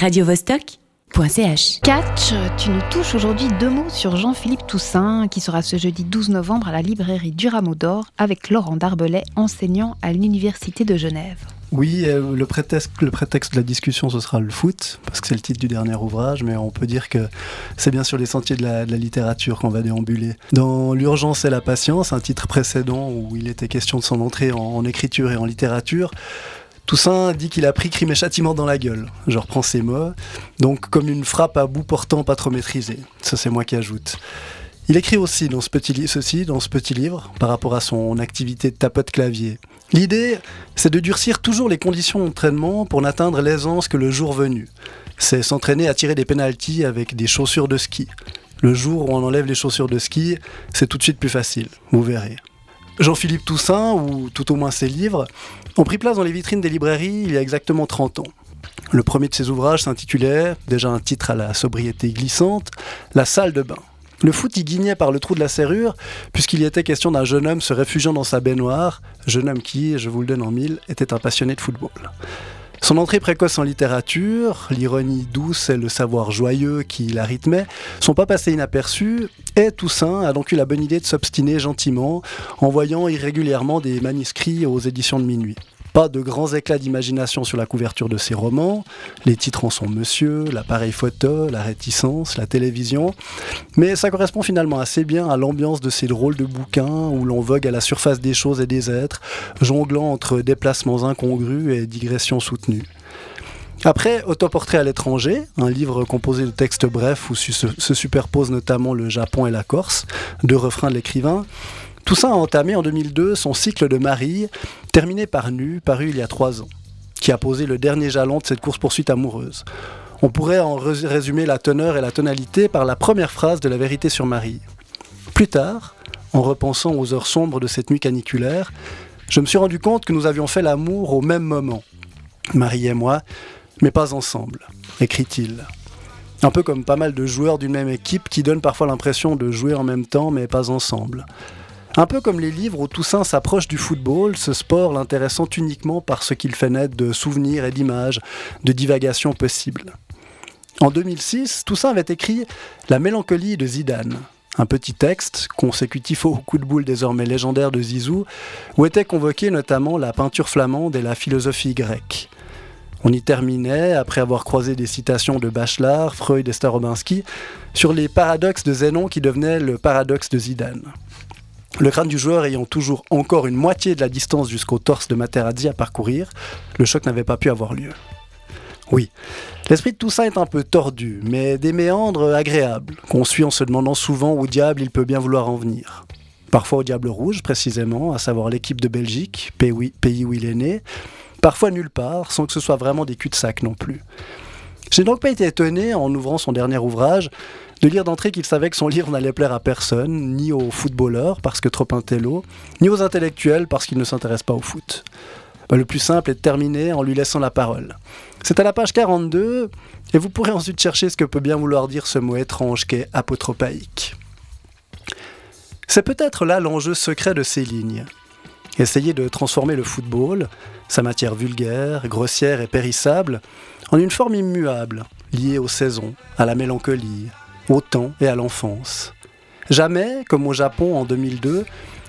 radiovostok.ch. Catch, tu nous touches aujourd'hui deux mots sur Jean-Philippe Toussaint, qui sera ce jeudi 12 novembre à la librairie du Rameau d'Or avec Laurent Darbelay, enseignant à l'Université de Genève. Oui, euh, le, prétexte, le prétexte de la discussion, ce sera le foot, parce que c'est le titre du dernier ouvrage, mais on peut dire que c'est bien sur les sentiers de la, de la littérature qu'on va déambuler. Dans L'urgence et la patience, un titre précédent où il était question de son entrée en, en écriture et en littérature, Toussaint dit qu'il a pris crime et châtiment dans la gueule. Je reprends ses mots. Donc, comme une frappe à bout portant pas trop maîtrisée. Ça, c'est moi qui ajoute. Il écrit aussi dans ce petit, ceci dans ce petit livre, par rapport à son activité de tapote clavier. L'idée, c'est de durcir toujours les conditions d'entraînement pour n'atteindre l'aisance que le jour venu. C'est s'entraîner à tirer des pénalties avec des chaussures de ski. Le jour où on enlève les chaussures de ski, c'est tout de suite plus facile, vous verrez. Jean-Philippe Toussaint, ou tout au moins ses livres, ont pris place dans les vitrines des librairies il y a exactement 30 ans. Le premier de ses ouvrages s'intitulait, déjà un titre à la sobriété glissante, La salle de bain. Le foot y guignait par le trou de la serrure, puisqu'il y était question d'un jeune homme se réfugiant dans sa baignoire, jeune homme qui, je vous le donne en mille, était un passionné de football. Son entrée précoce en littérature, l'ironie douce et le savoir joyeux qui la rythmait sont pas passés inaperçus, et Toussaint a donc eu la bonne idée de s'obstiner gentiment, envoyant irrégulièrement des manuscrits aux éditions de minuit. Pas de grands éclats d'imagination sur la couverture de ses romans, les titres en sont Monsieur, l'appareil photo, la réticence, la télévision, mais ça correspond finalement assez bien à l'ambiance de ces drôles de bouquins où l'on vogue à la surface des choses et des êtres, jonglant entre déplacements incongrus et digressions soutenues. Après, Autoportrait à l'étranger, un livre composé de textes brefs où se superposent notamment le Japon et la Corse, deux refrains de l'écrivain, Toussaint a entamé en 2002 son cycle de Marie, terminé par Nu, paru il y a trois ans, qui a posé le dernier jalon de cette course-poursuite amoureuse. On pourrait en résumer la teneur et la tonalité par la première phrase de La vérité sur Marie. Plus tard, en repensant aux heures sombres de cette nuit caniculaire, je me suis rendu compte que nous avions fait l'amour au même moment, Marie et moi, mais pas ensemble, écrit-il. Un peu comme pas mal de joueurs d'une même équipe qui donnent parfois l'impression de jouer en même temps mais pas ensemble. Un peu comme les livres où Toussaint s'approche du football, ce sport l'intéressant uniquement par ce qu'il fait naître de souvenirs et d'images, de divagations possibles. En 2006, Toussaint avait écrit La mélancolie de Zidane, un petit texte, consécutif au coup de boule désormais légendaire de Zizou, où était convoquée notamment la peinture flamande et la philosophie grecque. On y terminait, après avoir croisé des citations de Bachelard, Freud et Starobinski, sur les paradoxes de Zénon qui devenaient le paradoxe de Zidane. Le crâne du joueur ayant toujours encore une moitié de la distance jusqu'au torse de Materazzi à parcourir, le choc n'avait pas pu avoir lieu. Oui, l'esprit de ça est un peu tordu, mais des méandres agréables, qu'on suit en se demandant souvent où diable il peut bien vouloir en venir. Parfois au Diable Rouge, précisément, à savoir l'équipe de Belgique, pays où il est né, parfois nulle part, sans que ce soit vraiment des cul-de-sac non plus. J'ai donc pas été étonné, en ouvrant son dernier ouvrage, de lire d'entrée qu'il savait que son livre n'allait plaire à personne, ni aux footballeurs parce que trop intello, ni aux intellectuels parce qu'ils ne s'intéressent pas au foot. Bah, le plus simple est de terminer en lui laissant la parole. C'est à la page 42, et vous pourrez ensuite chercher ce que peut bien vouloir dire ce mot étrange qu'est apotropaïque. C'est peut-être là l'enjeu secret de ces lignes. Essayer de transformer le football, sa matière vulgaire, grossière et périssable, en une forme immuable, liée aux saisons, à la mélancolie, au temps et à l'enfance. Jamais, comme au Japon en 2002,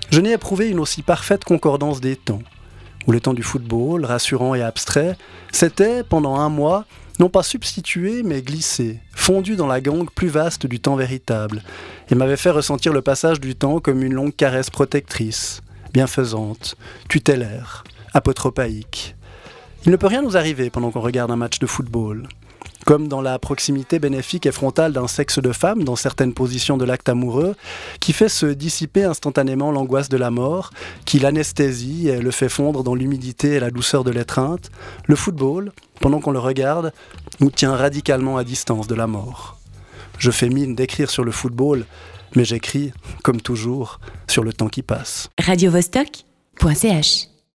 je n'ai éprouvé une aussi parfaite concordance des temps, où le temps du football, rassurant et abstrait, s'était, pendant un mois, non pas substitué, mais glissé, fondu dans la gangue plus vaste du temps véritable, et m'avait fait ressentir le passage du temps comme une longue caresse protectrice, bienfaisante, tutélaire, apotropaïque. Il ne peut rien nous arriver pendant qu'on regarde un match de football comme dans la proximité bénéfique et frontale d'un sexe de femme dans certaines positions de l'acte amoureux, qui fait se dissiper instantanément l'angoisse de la mort, qui l'anesthésie et le fait fondre dans l'humidité et la douceur de l'étreinte, le football, pendant qu'on le regarde, nous tient radicalement à distance de la mort. Je fais mine d'écrire sur le football, mais j'écris, comme toujours, sur le temps qui passe. Radio